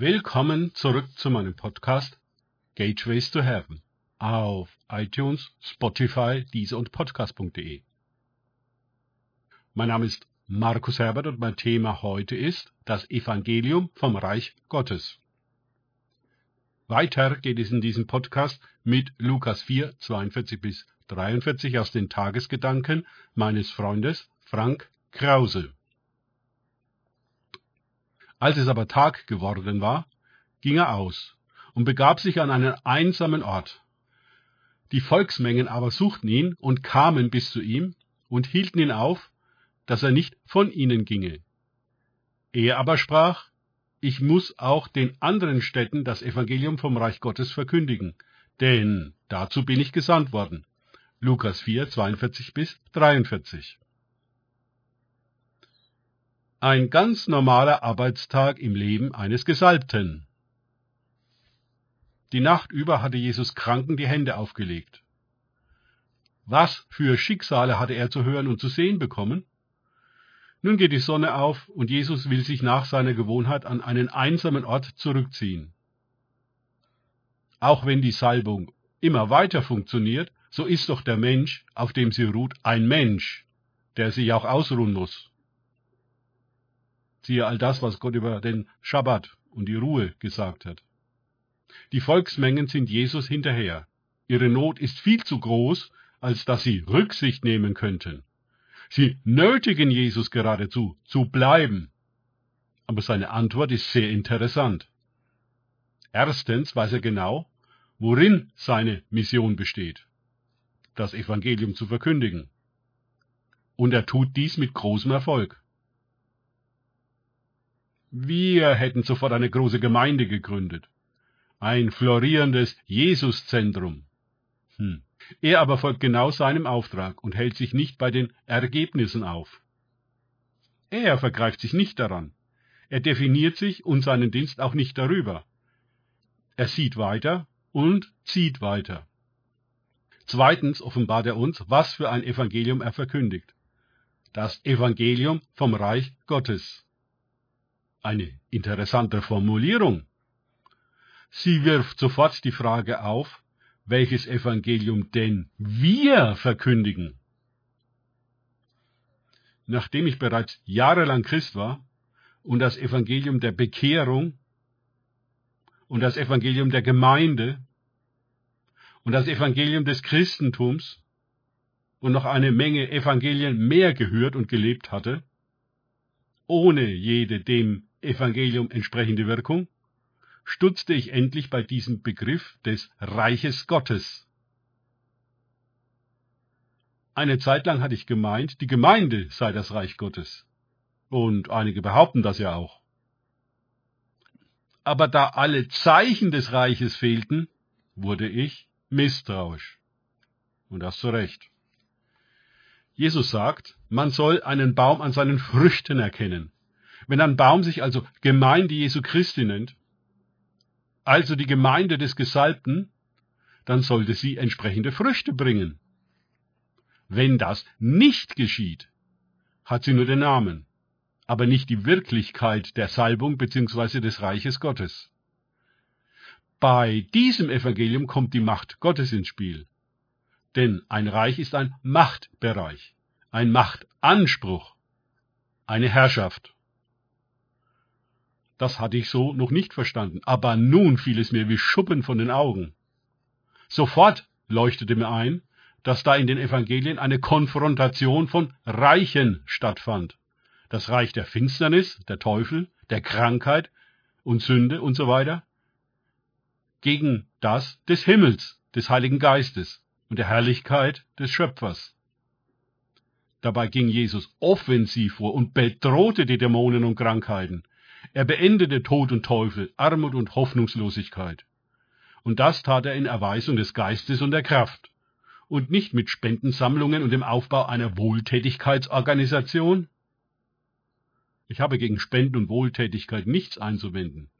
Willkommen zurück zu meinem Podcast Gateways to Heaven auf iTunes, Spotify, Deezer und Podcast.de. Mein Name ist Markus Herbert und mein Thema heute ist das Evangelium vom Reich Gottes. Weiter geht es in diesem Podcast mit Lukas 4, 42 bis 43 aus den Tagesgedanken meines Freundes Frank Krause. Als es aber Tag geworden war, ging er aus und begab sich an einen einsamen Ort. Die Volksmengen aber suchten ihn und kamen bis zu ihm und hielten ihn auf, dass er nicht von ihnen ginge. Er aber sprach, ich muss auch den anderen Städten das Evangelium vom Reich Gottes verkündigen, denn dazu bin ich gesandt worden. Lukas 4, 42 bis 43. Ein ganz normaler Arbeitstag im Leben eines Gesalbten. Die Nacht über hatte Jesus Kranken die Hände aufgelegt. Was für Schicksale hatte er zu hören und zu sehen bekommen? Nun geht die Sonne auf und Jesus will sich nach seiner Gewohnheit an einen einsamen Ort zurückziehen. Auch wenn die Salbung immer weiter funktioniert, so ist doch der Mensch, auf dem sie ruht, ein Mensch, der sich auch ausruhen muss. Siehe all das, was Gott über den Schabbat und die Ruhe gesagt hat. Die Volksmengen sind Jesus hinterher. Ihre Not ist viel zu groß, als dass sie Rücksicht nehmen könnten. Sie nötigen Jesus geradezu, zu bleiben. Aber seine Antwort ist sehr interessant. Erstens weiß er genau, worin seine Mission besteht, das Evangelium zu verkündigen. Und er tut dies mit großem Erfolg. Wir hätten sofort eine große Gemeinde gegründet. Ein florierendes Jesuszentrum. Hm. Er aber folgt genau seinem Auftrag und hält sich nicht bei den Ergebnissen auf. Er vergreift sich nicht daran. Er definiert sich und seinen Dienst auch nicht darüber. Er sieht weiter und zieht weiter. Zweitens offenbart er uns, was für ein Evangelium er verkündigt. Das Evangelium vom Reich Gottes. Eine interessante Formulierung. Sie wirft sofort die Frage auf, welches Evangelium denn wir verkündigen. Nachdem ich bereits jahrelang Christ war und das Evangelium der Bekehrung und das Evangelium der Gemeinde und das Evangelium des Christentums und noch eine Menge Evangelien mehr gehört und gelebt hatte, ohne jede dem Evangelium entsprechende Wirkung, stutzte ich endlich bei diesem Begriff des Reiches Gottes. Eine Zeit lang hatte ich gemeint, die Gemeinde sei das Reich Gottes. Und einige behaupten das ja auch. Aber da alle Zeichen des Reiches fehlten, wurde ich misstrauisch. Und das zu Recht. Jesus sagt, man soll einen Baum an seinen Früchten erkennen. Wenn ein Baum sich also Gemeinde Jesu Christi nennt, also die Gemeinde des Gesalbten, dann sollte sie entsprechende Früchte bringen. Wenn das nicht geschieht, hat sie nur den Namen, aber nicht die Wirklichkeit der Salbung bzw. des Reiches Gottes. Bei diesem Evangelium kommt die Macht Gottes ins Spiel. Denn ein Reich ist ein Machtbereich, ein Machtanspruch, eine Herrschaft. Das hatte ich so noch nicht verstanden, aber nun fiel es mir wie Schuppen von den Augen. Sofort leuchtete mir ein, dass da in den Evangelien eine Konfrontation von Reichen stattfand. Das Reich der Finsternis, der Teufel, der Krankheit und Sünde und so weiter, gegen das des Himmels, des Heiligen Geistes und der Herrlichkeit des Schöpfers. Dabei ging Jesus offensiv vor und bedrohte die Dämonen und Krankheiten, er beendete Tod und Teufel, Armut und Hoffnungslosigkeit. Und das tat er in Erweisung des Geistes und der Kraft. Und nicht mit Spendensammlungen und dem Aufbau einer Wohltätigkeitsorganisation. Ich habe gegen Spenden und Wohltätigkeit nichts einzuwenden.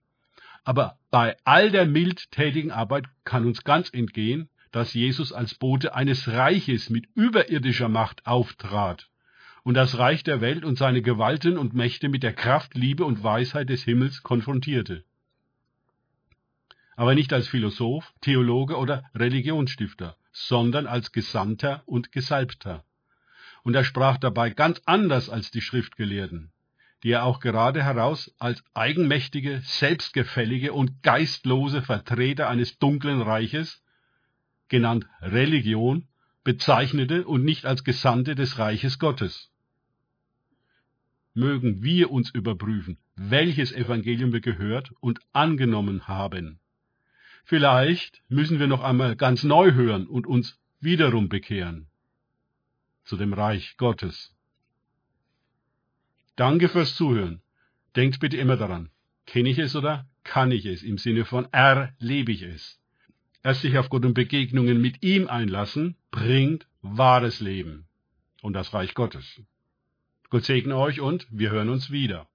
Aber bei all der mildtätigen Arbeit kann uns ganz entgehen, dass Jesus als Bote eines Reiches mit überirdischer Macht auftrat und das Reich der Welt und seine Gewalten und Mächte mit der Kraft, Liebe und Weisheit des Himmels konfrontierte. aber nicht als Philosoph, Theologe oder Religionsstifter, sondern als Gesandter und Gesalbter. Und er sprach dabei ganz anders als die Schriftgelehrten, die er auch gerade heraus als eigenmächtige, selbstgefällige und geistlose Vertreter eines dunklen Reiches, genannt Religion, bezeichnete und nicht als Gesandte des Reiches Gottes. Mögen wir uns überprüfen, welches Evangelium wir gehört und angenommen haben. Vielleicht müssen wir noch einmal ganz neu hören und uns wiederum bekehren zu dem Reich Gottes. Danke fürs Zuhören. Denkt bitte immer daran, kenne ich es oder kann ich es? Im Sinne von erlebe ich es. Erst sich auf Gott und Begegnungen mit ihm einlassen, bringt wahres Leben und das Reich Gottes. Gott segne euch und wir hören uns wieder.